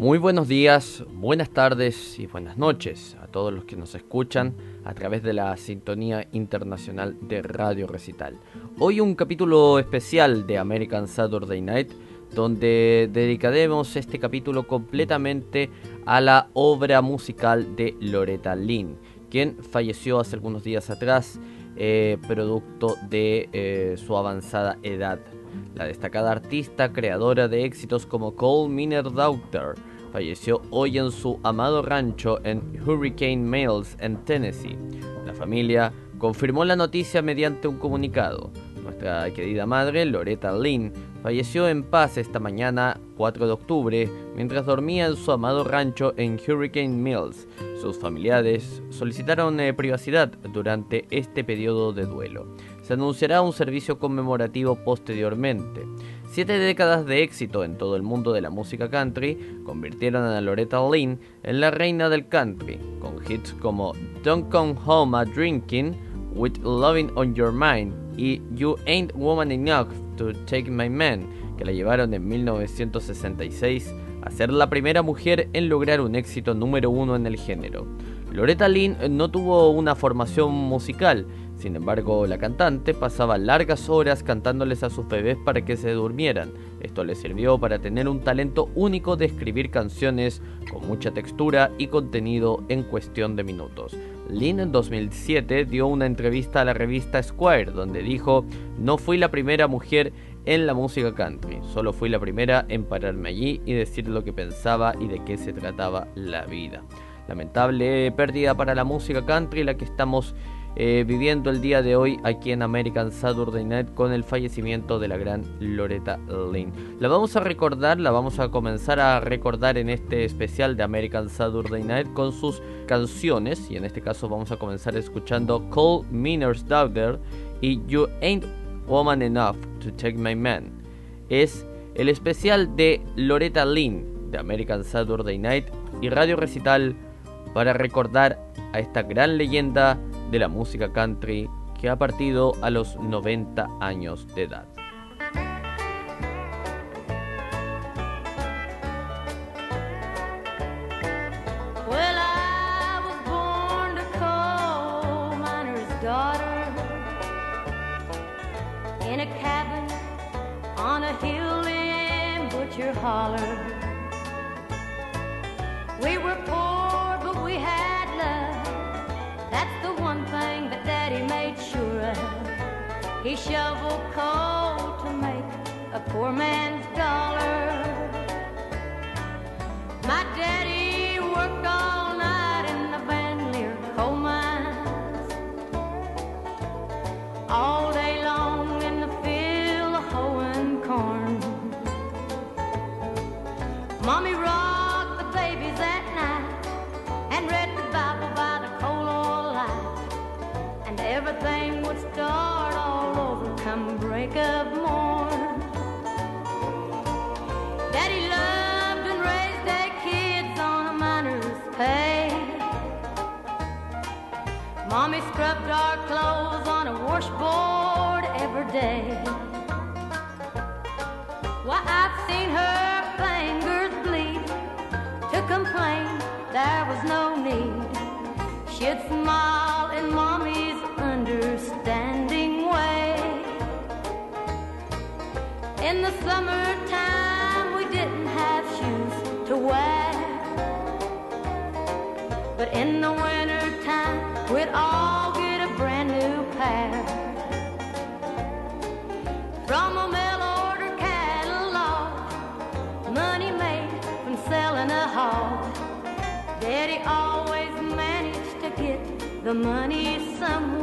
Muy buenos días, buenas tardes y buenas noches a todos los que nos escuchan a través de la sintonía internacional de Radio Recital. Hoy un capítulo especial de American Saturday Night donde dedicaremos este capítulo completamente a la obra musical de Loretta Lynn, quien falleció hace algunos días atrás, eh, producto de eh, su avanzada edad. La destacada artista, creadora de éxitos como Coal Miner Doctor, falleció hoy en su amado rancho en Hurricane Mills, en Tennessee. La familia confirmó la noticia mediante un comunicado. Nuestra querida madre, Loretta Lynn, falleció en paz esta mañana 4 de octubre mientras dormía en su amado rancho en Hurricane Mills. Sus familiares solicitaron eh, privacidad durante este periodo de duelo. Se anunciará un servicio conmemorativo posteriormente. Siete décadas de éxito en todo el mundo de la música country convirtieron a Loretta Lynn en la reina del country, con hits como Don't Come Home a Drinking, With Loving on Your Mind y You Ain't Woman Enough to Take My Man, que la llevaron en 1966 a ser la primera mujer en lograr un éxito número uno en el género. Loretta Lynn no tuvo una formación musical, sin embargo, la cantante pasaba largas horas cantándoles a sus bebés para que se durmieran. Esto le sirvió para tener un talento único de escribir canciones con mucha textura y contenido en cuestión de minutos. Lynn en 2007 dio una entrevista a la revista Squire donde dijo, no fui la primera mujer en la música country, solo fui la primera en pararme allí y decir lo que pensaba y de qué se trataba la vida. Lamentable pérdida para la música country la que estamos eh, viviendo el día de hoy aquí en American Saturday Night con el fallecimiento de la gran Loretta Lynn. La vamos a recordar, la vamos a comenzar a recordar en este especial de American Saturday Night con sus canciones y en este caso vamos a comenzar escuchando Cole Miner's Daughter y You Ain't Woman Enough to Take My Man. Es el especial de Loretta Lynn de American Saturday Night y Radio Recital para recordar a esta gran leyenda de la música country que ha partido a los 90 años de edad. holler. We were poor, but we had love. One thing that Daddy made sure of. He shoveled coal to make a poor man's dollar. Of morn. Daddy loved and raised their kids on a miner's pay. Mommy scrubbed our clothes on a washboard every day. Why, I've seen her fingers bleed to complain there was no need. She'd smile in Mommy's In the summertime, we didn't have shoes to wear. But in the wintertime, we'd all get a brand new pair. From a mail order catalog, money made from selling a hog. Daddy always managed to get the money somewhere.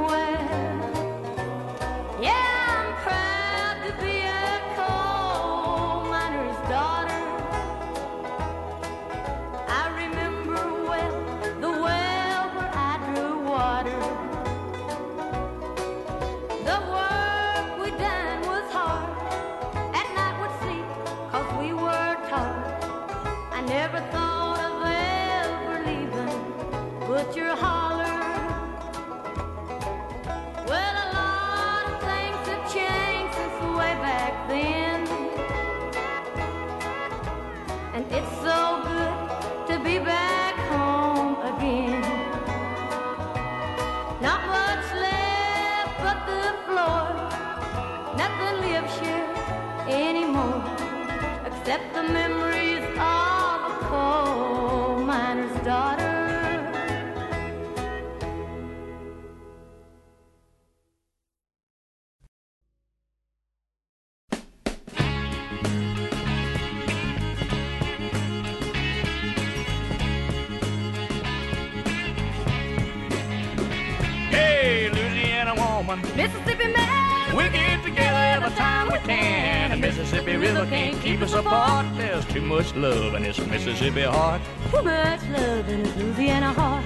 Love in this Mississippi heart. too much love in his Louisiana heart.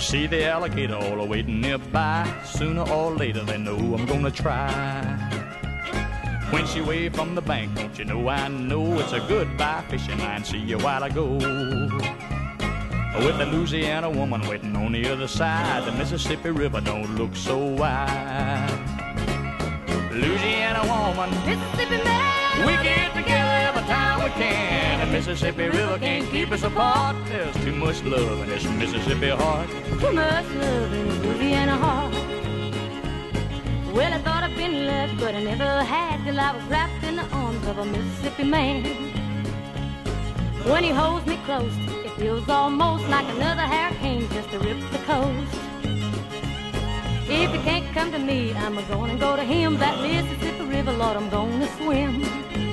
See the alligator all waiting nearby. Sooner or later they know I'm gonna try. When she waved from the bank, don't you know I know it's a goodbye fishing line. See you while I go. With the Louisiana woman waiting on the other side, the Mississippi River don't look so wide. Louisiana woman, Mississippi man, we get together every time we can. The Mississippi River can't keep us apart. There's too much love in this Mississippi heart. too much love in his Louisiana heart. Well, I thought I'd been left, but I never had till I was wrapped in the arms of a Mississippi man. When he holds me close, it feels almost like another hurricane just to rip the coast. If he can't come to me, I'm a gonna go to him. That Mississippi River, Lord, I'm gonna swim.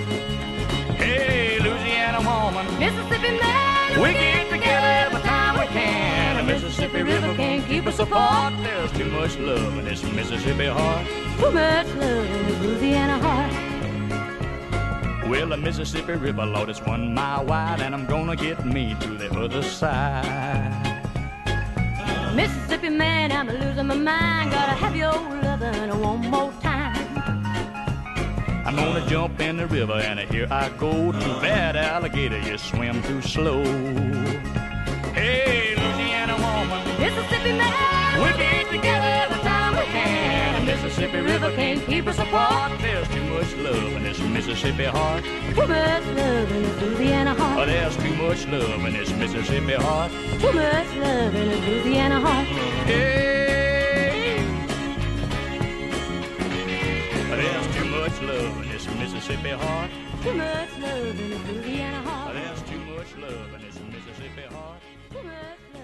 Hey, Louisiana woman, Mississippi man, we get together every time we can. The Mississippi River can't keep us apart. There's too much love in this Mississippi heart. Too much love in his Louisiana heart. Well, the Mississippi River, Lord, it's one mile wide, and I'm gonna get me to the other side. Mississippi man, I'm losing my mind. Gotta have your lovin' one more time. I'm gonna jump in the river, and here I go. Too bad, alligator, you swim too slow. Hey, Louisiana woman, Mississippi man, we get together every time we can. The Mississippi River can't keep us apart. There's too much love in this Mississippi heart. too much love in his Louisiana heart. Oh, there's too much love in this Mississippi heart. Too much love in his Louisiana heart. Hey, there's too much love in this Mississippi heart. Too much love in his Louisiana heart. There's too much love in this Mississippi heart. Too much love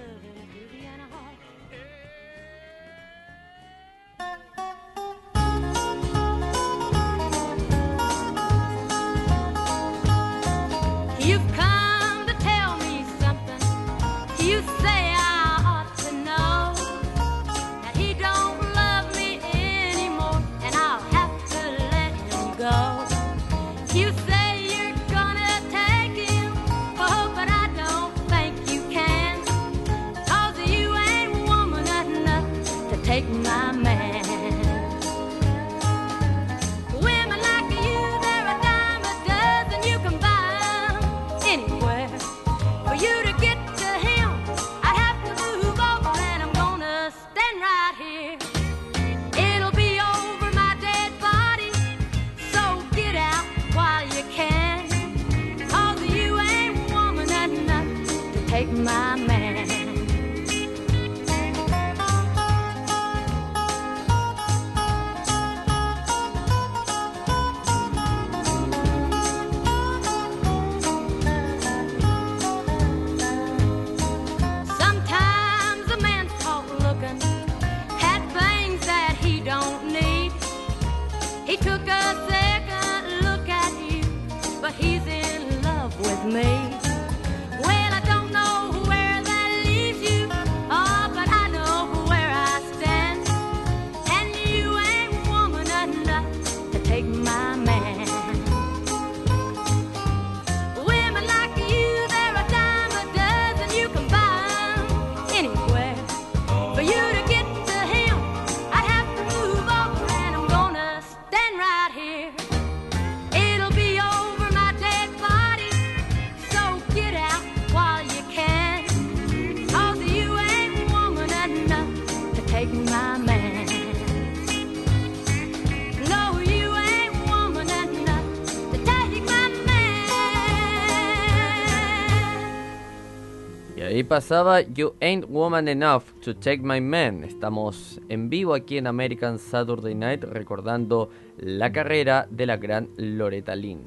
pasaba You Ain't Woman Enough to Take My Man. Estamos en vivo aquí en American Saturday Night recordando la carrera de la gran Loretta Lynn.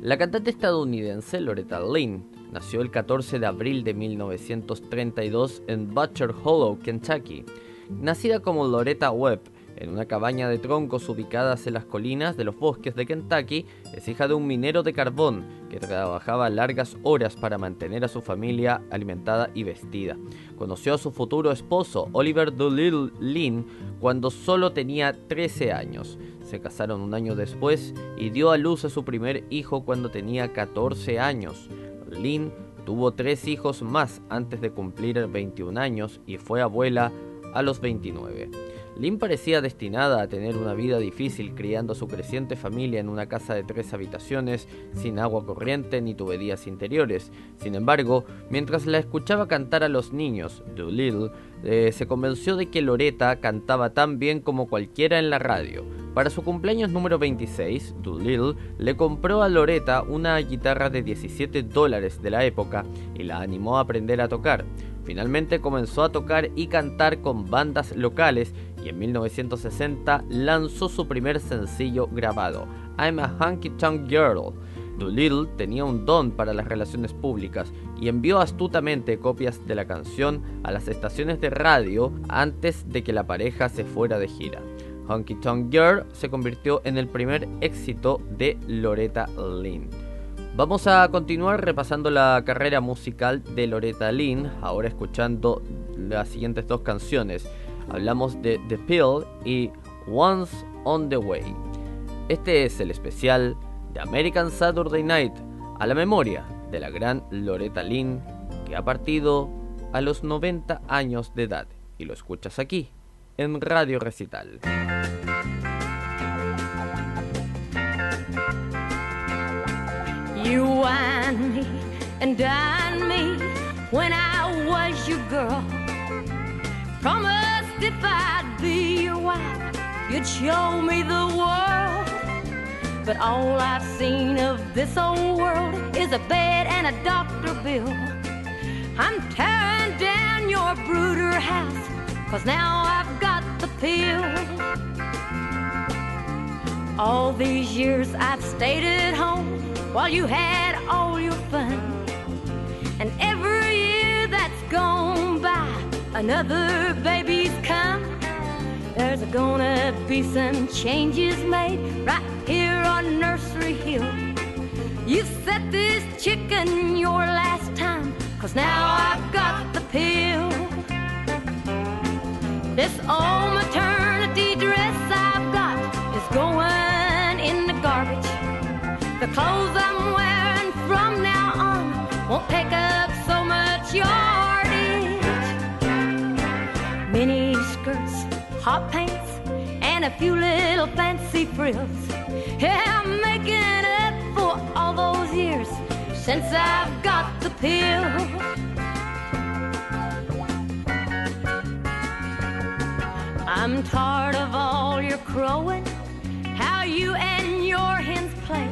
La cantante estadounidense Loretta Lynn nació el 14 de abril de 1932 en Butcher Hollow, Kentucky. Nacida como Loretta Webb en una cabaña de troncos ubicadas en las colinas de los bosques de Kentucky, es hija de un minero de carbón que trabajaba largas horas para mantener a su familia alimentada y vestida. Conoció a su futuro esposo, Oliver Doolittle Lynn, cuando solo tenía 13 años. Se casaron un año después y dio a luz a su primer hijo cuando tenía 14 años. Lynn tuvo tres hijos más antes de cumplir 21 años y fue abuela a los 29. Lynn parecía destinada a tener una vida difícil criando a su creciente familia en una casa de tres habitaciones, sin agua corriente ni tuberías interiores. Sin embargo, mientras la escuchaba cantar a los niños, Doolittle eh, se convenció de que Loretta cantaba tan bien como cualquiera en la radio. Para su cumpleaños número 26, Doolittle le compró a Loretta una guitarra de 17 dólares de la época y la animó a aprender a tocar. Finalmente comenzó a tocar y cantar con bandas locales y en 1960 lanzó su primer sencillo grabado, I'm a Hunky Tonk Girl. Doolittle tenía un don para las relaciones públicas y envió astutamente copias de la canción a las estaciones de radio antes de que la pareja se fuera de gira. Honky Tonk Girl se convirtió en el primer éxito de Loretta Lynn. Vamos a continuar repasando la carrera musical de Loretta Lynn, ahora escuchando las siguientes dos canciones. Hablamos de The Pill y Once on the Way. Este es el especial de American Saturday Night a la memoria de la gran Loretta Lynn que ha partido a los 90 años de edad y lo escuchas aquí en Radio Recital. You wine me and dine me when I was your girl. Promised if I'd be your wife, you'd show me the world. But all I've seen of this old world is a bed and a doctor bill. I'm tearing down your brooder house, cause now I've got the pill. All these years I've stayed at home while you had all your fun. And another baby's come. There's gonna be some changes made right here on Nursery Hill. You set this chicken your last time, cause now I've got the pill. This old maternity dress I've got is going in the garbage. The clothes I'm wearing from now on won't take up so much yardage. Hot pants, and a few little fancy frills. Yeah, I'm making up for all those years since I've got the pill. I'm tired of all your crowing, how you and your hens play.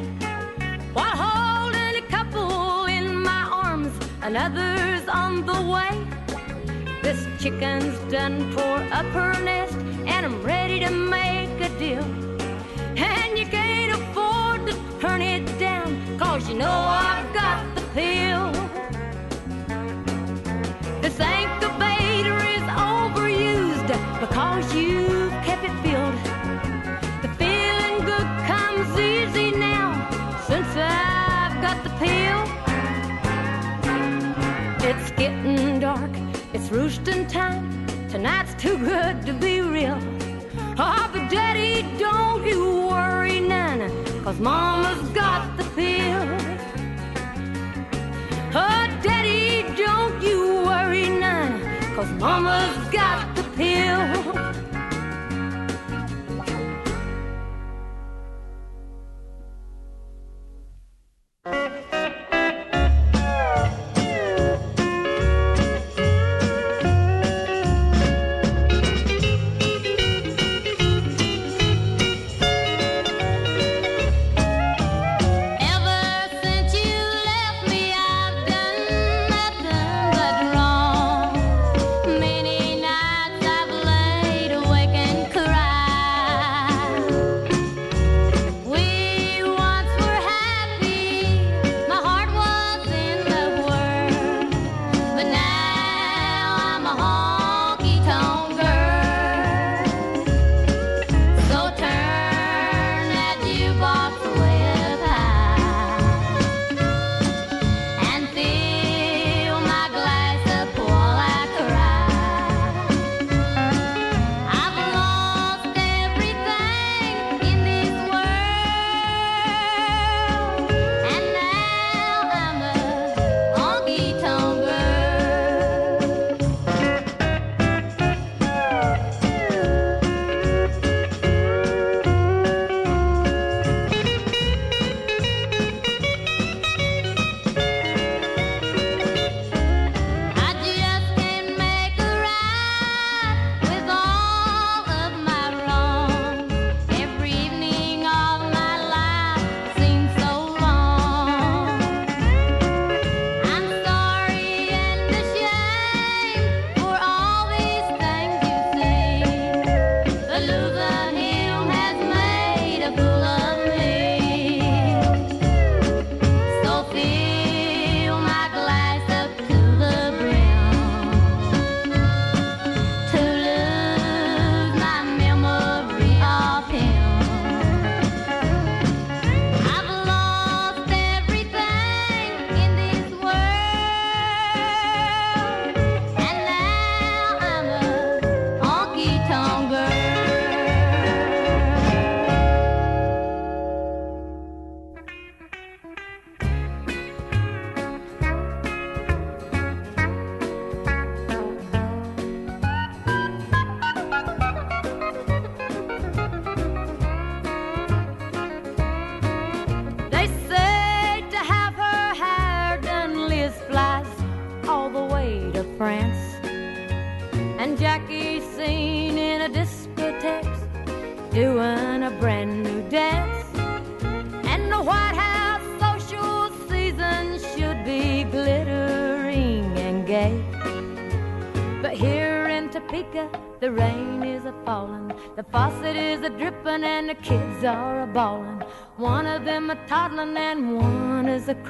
While holding a couple in my arms, another's on the way. This chicken's done tore up her nest, and I'm ready to make a deal. And you can't afford to turn it down, cause you know I've got the pill. This incubator is overused because you've kept it filled. The feeling good comes easy now since I've got the pill. It's getting dark, roosting time. Tonight's too good to be real. Oh, but Daddy, don't you worry none, cause Mama's got the pill. Oh, Daddy, don't you worry none, cause Mama's got the pill.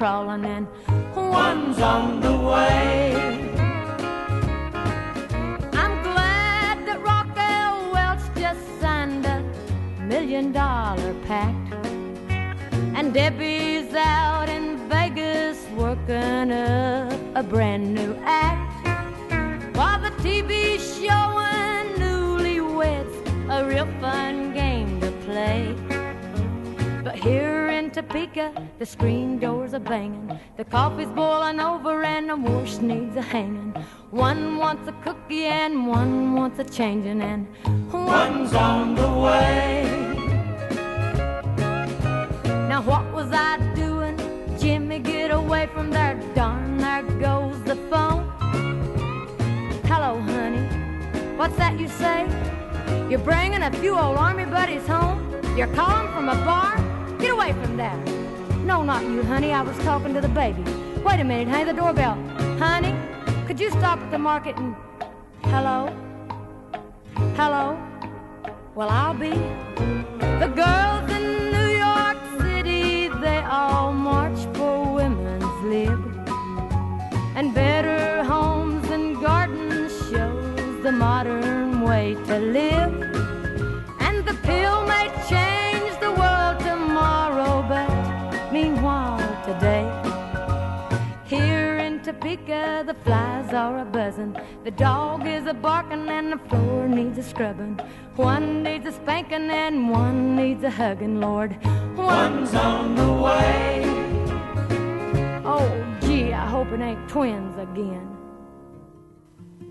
Crawling, and one's on the Topeka, the screen doors are banging, the coffee's boiling over, and the wash needs a hanging. One wants a cookie and one wants a changing, and one's on the way. Now what was I doing? Jimmy, get away from there. Darn, there goes the phone. Hello, honey. What's that you say? You're bringing a few old army buddies home? You're calling from a bar? Get away from there. No, not you, honey. I was talking to the baby. Wait a minute, honey. The doorbell. Honey, could you stop at the market and. Hello? Hello? Well, I'll be. The girls in New York City, they all march for women's lib. And better homes and gardens shows the modern way to live. And the pill Topeka, the flies are a buzzing, the dog is a barking, and the floor needs a scrubbing. One needs a spanking, and one needs a hugging, Lord. One's on the way. Oh, gee, I hope it ain't twins again.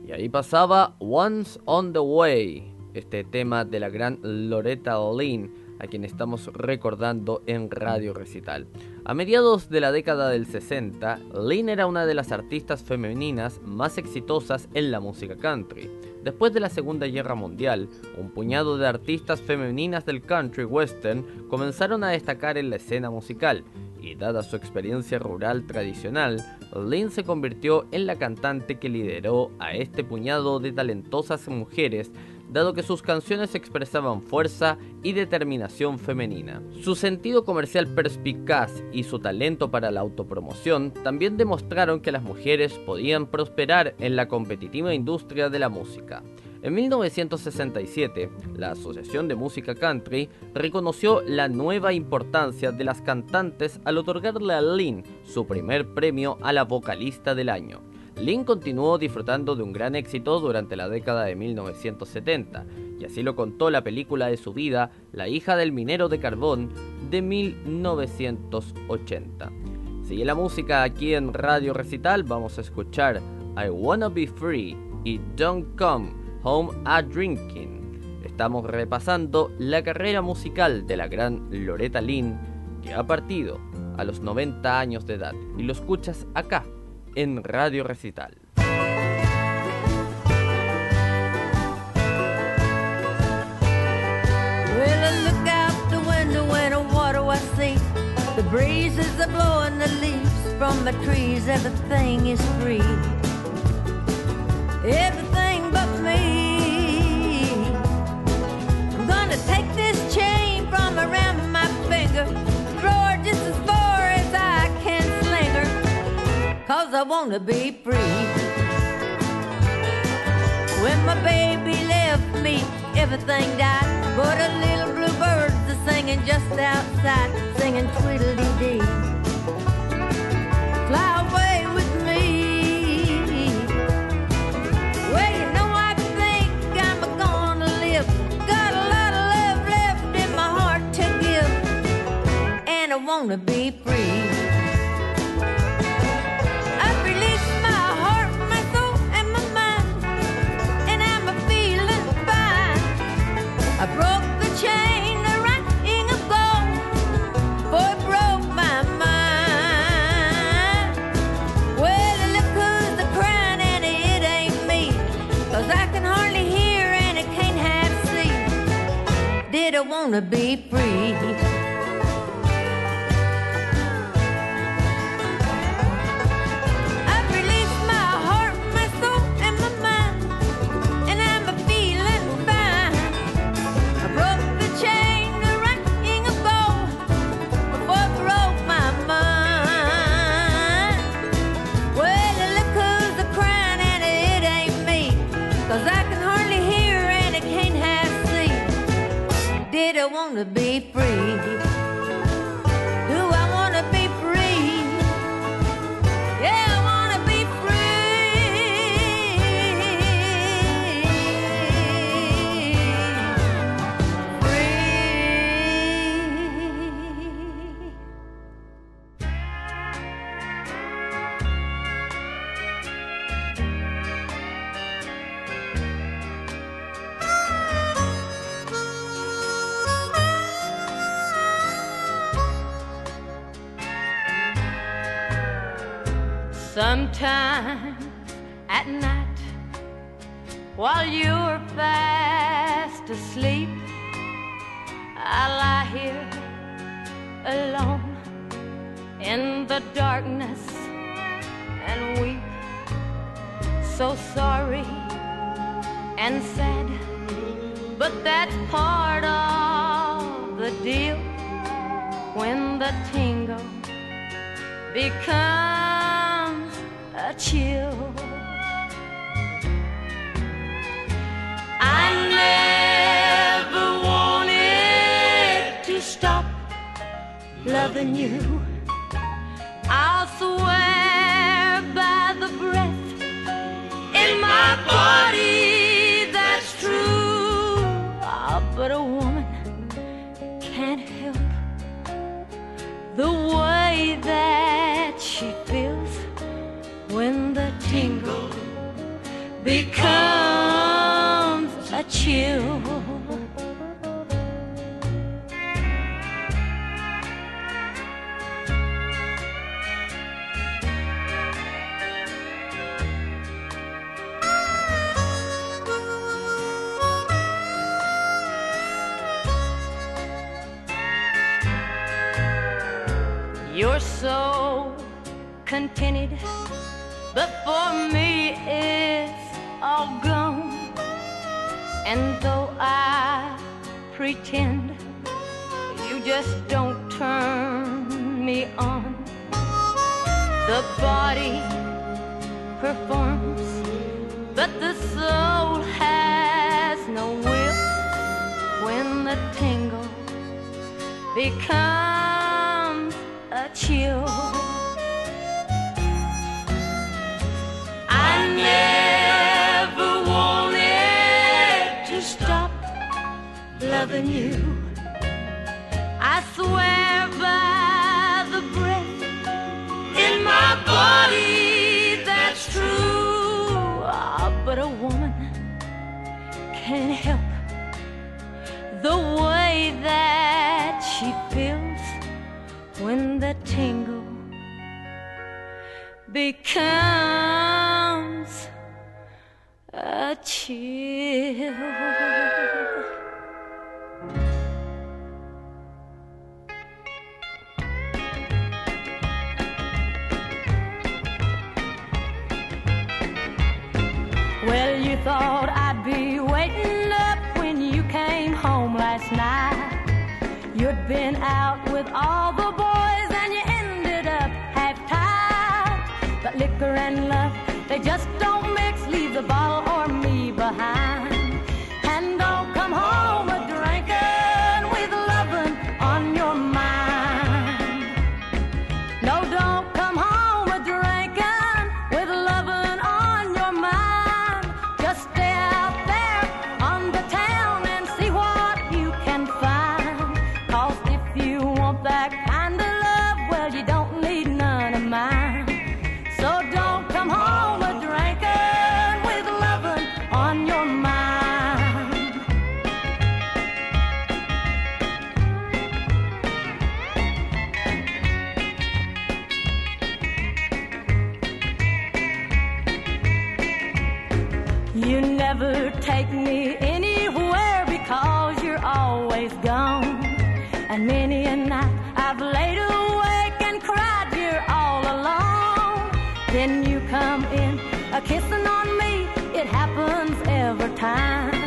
Y ahí pasaba Once on the Way, este tema de la gran Loretta Lynn, a quien estamos recordando en Radio Recital. A mediados de la década del 60, Lynn era una de las artistas femeninas más exitosas en la música country. Después de la Segunda Guerra Mundial, un puñado de artistas femeninas del country western comenzaron a destacar en la escena musical, y dada su experiencia rural tradicional, Lynn se convirtió en la cantante que lideró a este puñado de talentosas mujeres dado que sus canciones expresaban fuerza y determinación femenina. Su sentido comercial perspicaz y su talento para la autopromoción también demostraron que las mujeres podían prosperar en la competitiva industria de la música. En 1967, la Asociación de Música Country reconoció la nueva importancia de las cantantes al otorgarle a Lynn su primer premio a la vocalista del año. Lynn continuó disfrutando de un gran éxito durante la década de 1970, y así lo contó la película de su vida, La hija del minero de carbón, de 1980. Sigue la música aquí en Radio Recital, vamos a escuchar I Wanna Be Free y Don't Come Home a Drinking. Estamos repasando la carrera musical de la gran Loretta Lynn, que ha partido a los 90 años de edad, y lo escuchas acá en Radio Recital. Well, I look out the window and what do I see? The breezes are blowing the leaves from the trees. Everything is free. Everything I wanna be free. When my baby left me, everything died. But a little blue birds are singing just outside, singing tweedledee. Fly away with me. Well, you know I think I'm gonna live. Got a lot of love left in my heart to give, and I wanna be free. Wanna be free? to be free. but a woman can't help the way that she feels when the tingle becomes a chill. been out with all the boys and you ended up half tied. But liquor and love, they just don't mix. Leave the bottle or me behind. You never take me anywhere because you're always gone. And many a night I've laid awake and cried, you're all alone. Then you come in, a kissing on me, it happens every time.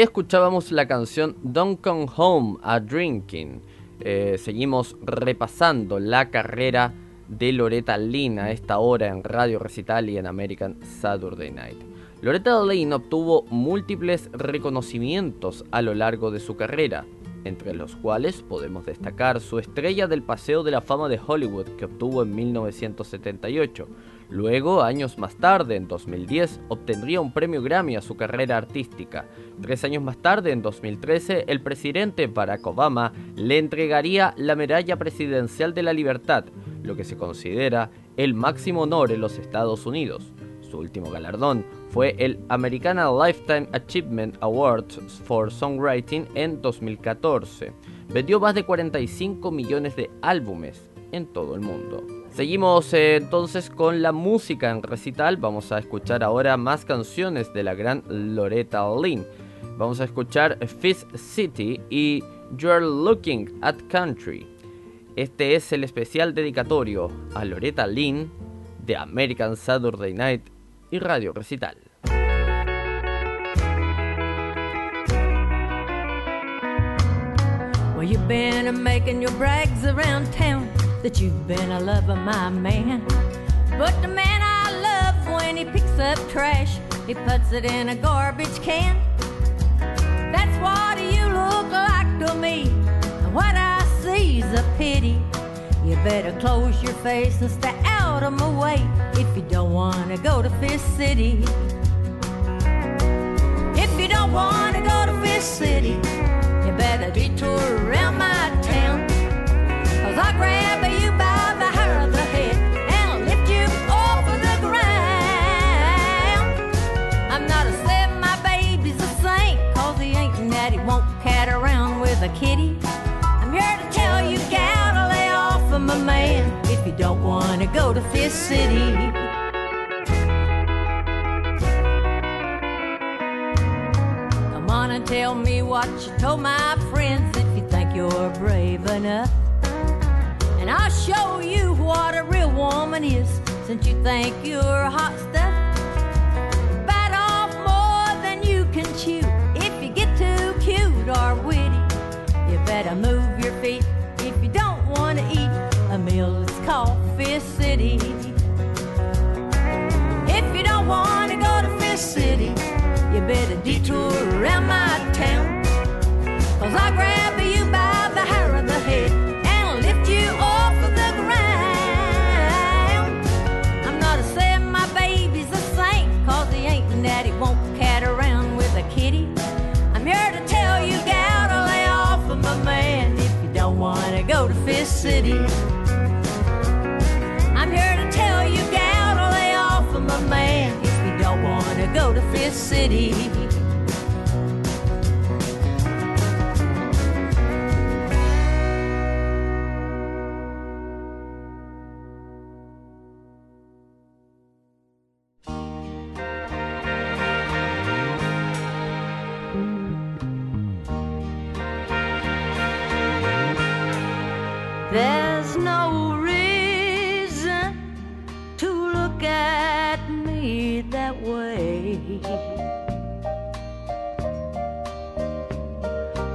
Escuchábamos la canción Don't Come Home a Drinking. Eh, seguimos repasando la carrera de Loretta Lynn a esta hora en Radio Recital y en American Saturday Night. Loretta Lynn obtuvo múltiples reconocimientos a lo largo de su carrera, entre los cuales podemos destacar su estrella del Paseo de la Fama de Hollywood que obtuvo en 1978 Luego, años más tarde, en 2010, obtendría un premio Grammy a su carrera artística. Tres años más tarde, en 2013, el presidente Barack Obama le entregaría la Medalla Presidencial de la Libertad, lo que se considera el máximo honor en los Estados Unidos. Su último galardón fue el Americana Lifetime Achievement Award for Songwriting en 2014. Vendió más de 45 millones de álbumes en todo el mundo. Seguimos eh, entonces con la música en recital. Vamos a escuchar ahora más canciones de la gran Loretta Lynn. Vamos a escuchar Fist City y You're Looking at Country. Este es el especial dedicatorio a Loretta Lynn de American Saturday Night y Radio Recital. That you've been a lover, my man. But the man I love, when he picks up trash, he puts it in a garbage can. That's what you look like to me. And what I see's a pity. You better close your face and stay out of my way if you don't wanna go to Fist City. If you don't wanna go to Fist City, you better detour around my town. I'll grab you by the hair of the head and lift you off of the ground. I'm not a my baby's a saint, cause he ain't won't cat around with a kitty. I'm here to tell you, gal, to lay off of my man if you don't wanna go to Fist City. Come on and tell me what you told my friends if you think you're brave enough. Show you what a real woman is since you think you're hot stuff. Bite off more than you can chew if you get too cute or witty. You better move your feet if you don't want to eat a meal that's called Fist City. If you don't want to go to Fist City, you better detour around my town. Cause I'll grab you by City. I'm here to tell you, gal, to lay off of my man if you don't wanna go to Fist City. There's no reason to look at me that way.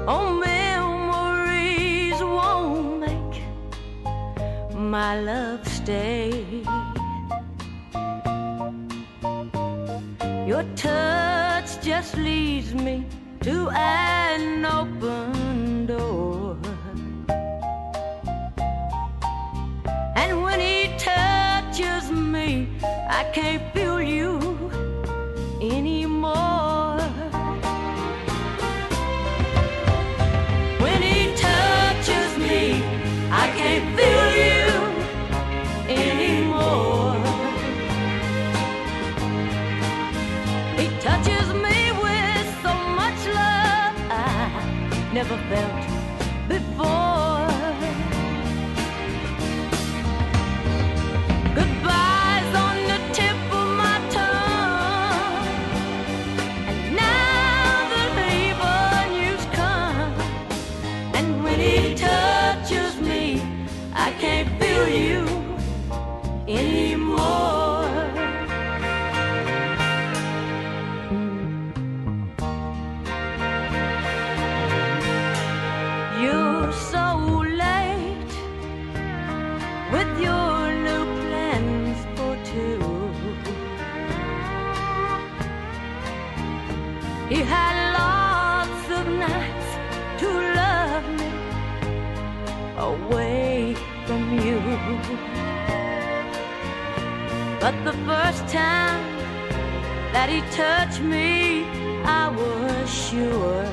Oh, memories won't make my love stay. But the first time that he touched me, I was sure.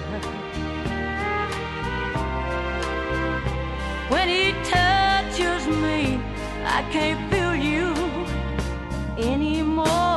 When he touches me, I can't feel you anymore.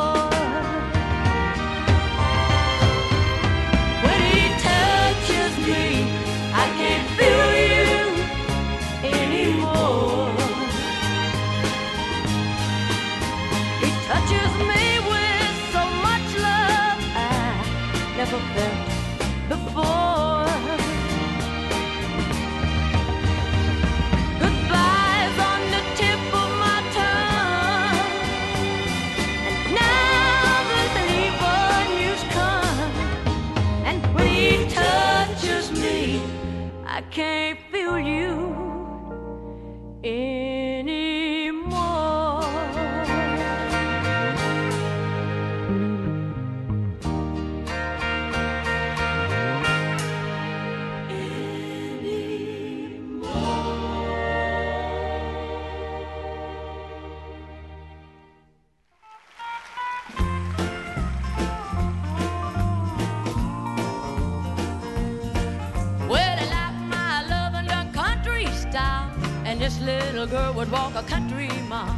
Little girl would walk a country mile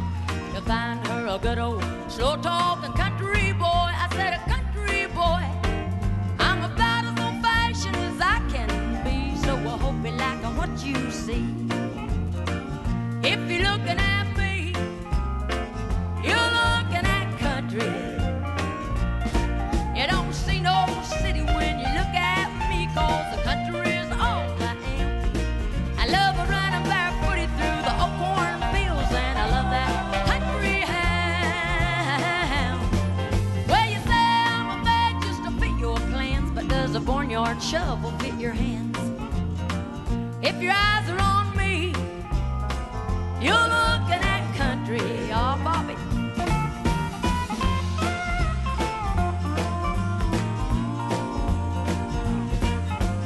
to find her a good old slow talking country boy. I said, a country boy. I'm about as old fashioned as I can be. So I hope you like what you see. Shovel fit your hands? If your eyes are on me, you're looking at country, oh, Bobby.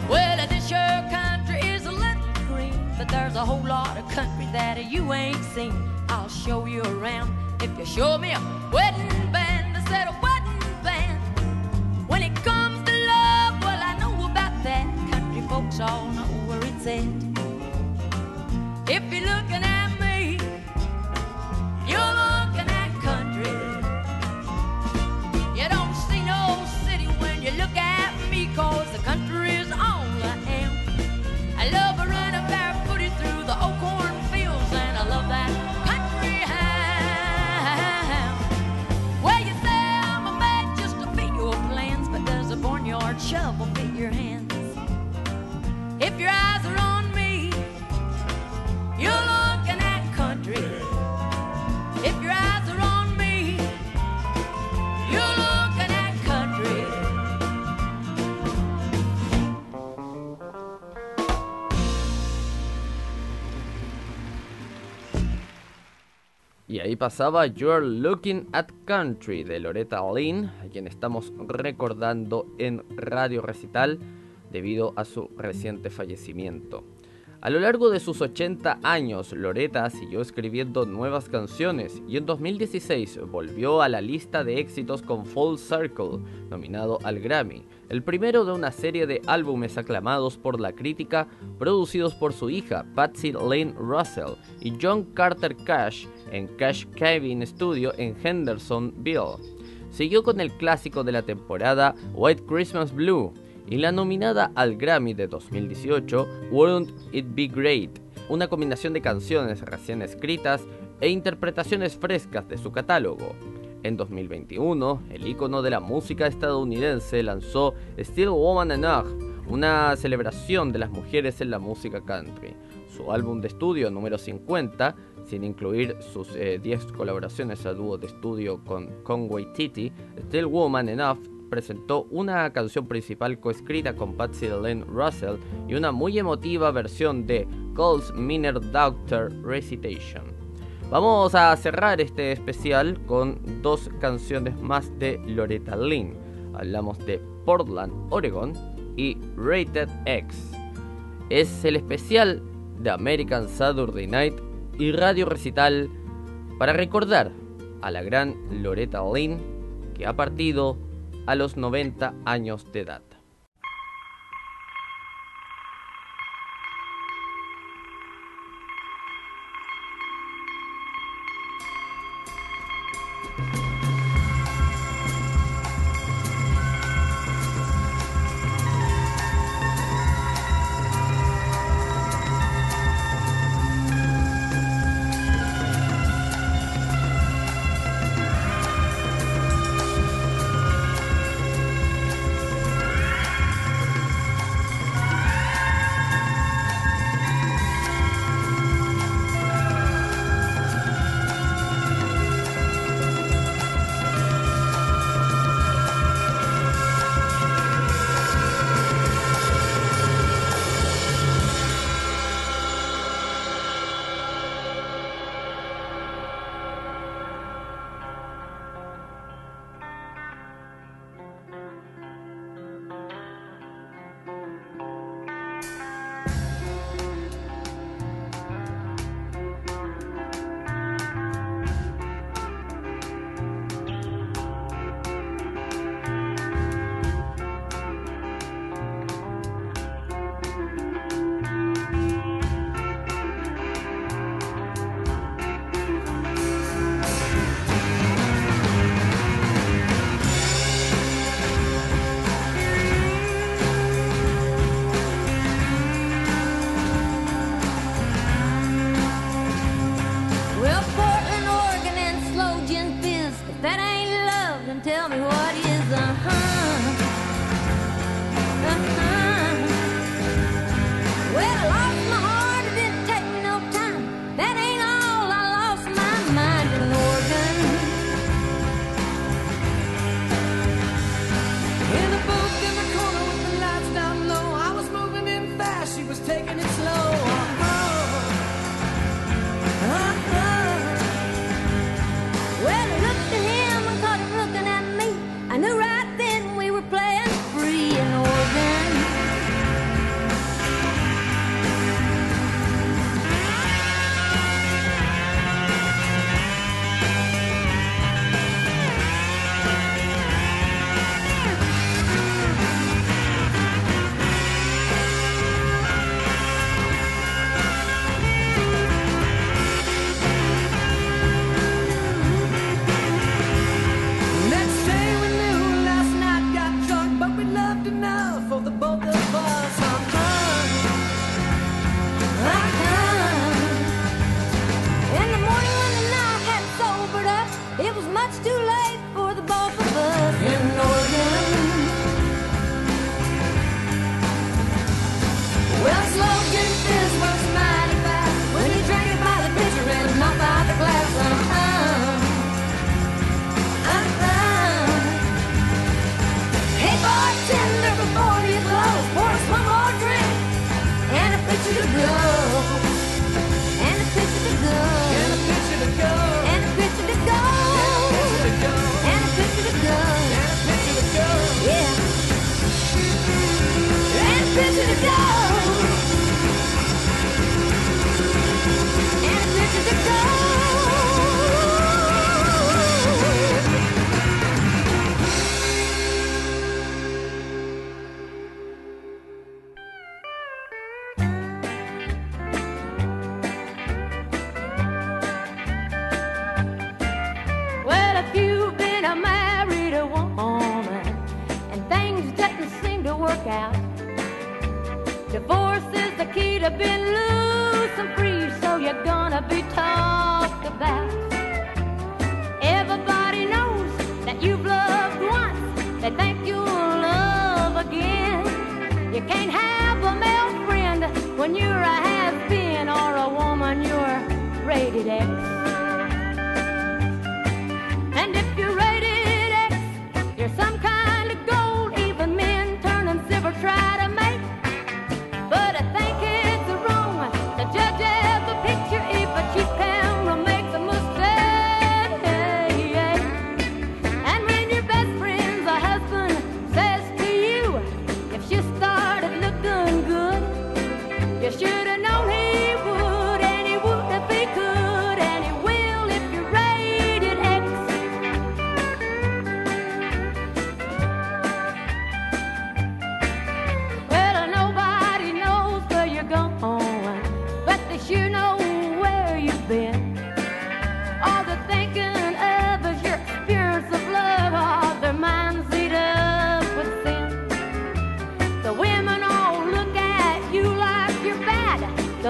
Well, this your country is a little green, but there's a whole lot of country that you ain't seen. I'll show you around if you show me a wedding ahí pasaba You're Looking at Country de Loretta Lynn, a quien estamos recordando en Radio Recital debido a su reciente fallecimiento. A lo largo de sus 80 años, Loretta siguió escribiendo nuevas canciones y en 2016 volvió a la lista de éxitos con Full Circle, nominado al Grammy, el primero de una serie de álbumes aclamados por la crítica, producidos por su hija Patsy Lane Russell y John Carter Cash en Cash Cabin Studio en Hendersonville. Siguió con el clásico de la temporada White Christmas Blue, y la nominada al Grammy de 2018, Wouldn't It Be Great, una combinación de canciones recién escritas e interpretaciones frescas de su catálogo. En 2021, el ícono de la música estadounidense lanzó Still Woman Enough, una celebración de las mujeres en la música country. Su álbum de estudio número 50, sin incluir sus eh, 10 colaboraciones a dúo de estudio con Conway Titty, Still Woman Enough presentó una canción principal coescrita con Patsy Lane Russell y una muy emotiva versión de Cole's Minor Doctor Recitation. Vamos a cerrar este especial con dos canciones más de Loretta Lynn. Hablamos de Portland, Oregon y Rated X. Es el especial de American Saturday Night y Radio Recital para recordar a la gran Loretta Lynn que ha partido a los 90 años de edad.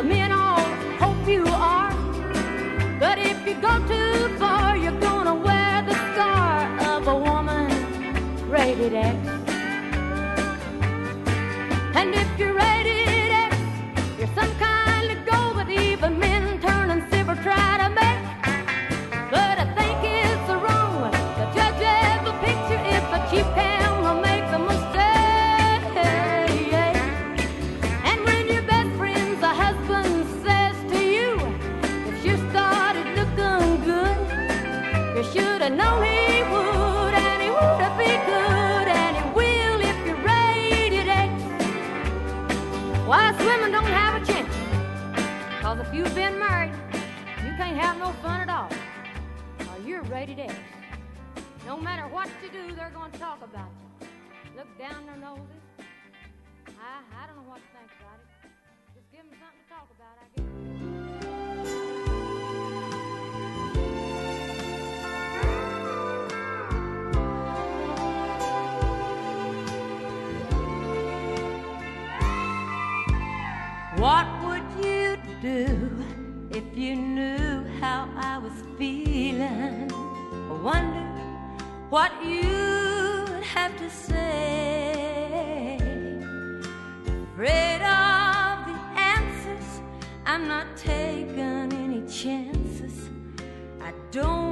Men all hope you are. But if you go too far, you're gonna wear the scar of a woman rated X. No matter what you do, they're going to talk about you. Look down their noses. I, I don't know what to think about it. Just give them something to talk about, I guess. What would you do if you knew how I was feeling? Wonder what you'd have to say. Afraid of the answers, I'm not taking any chances. I don't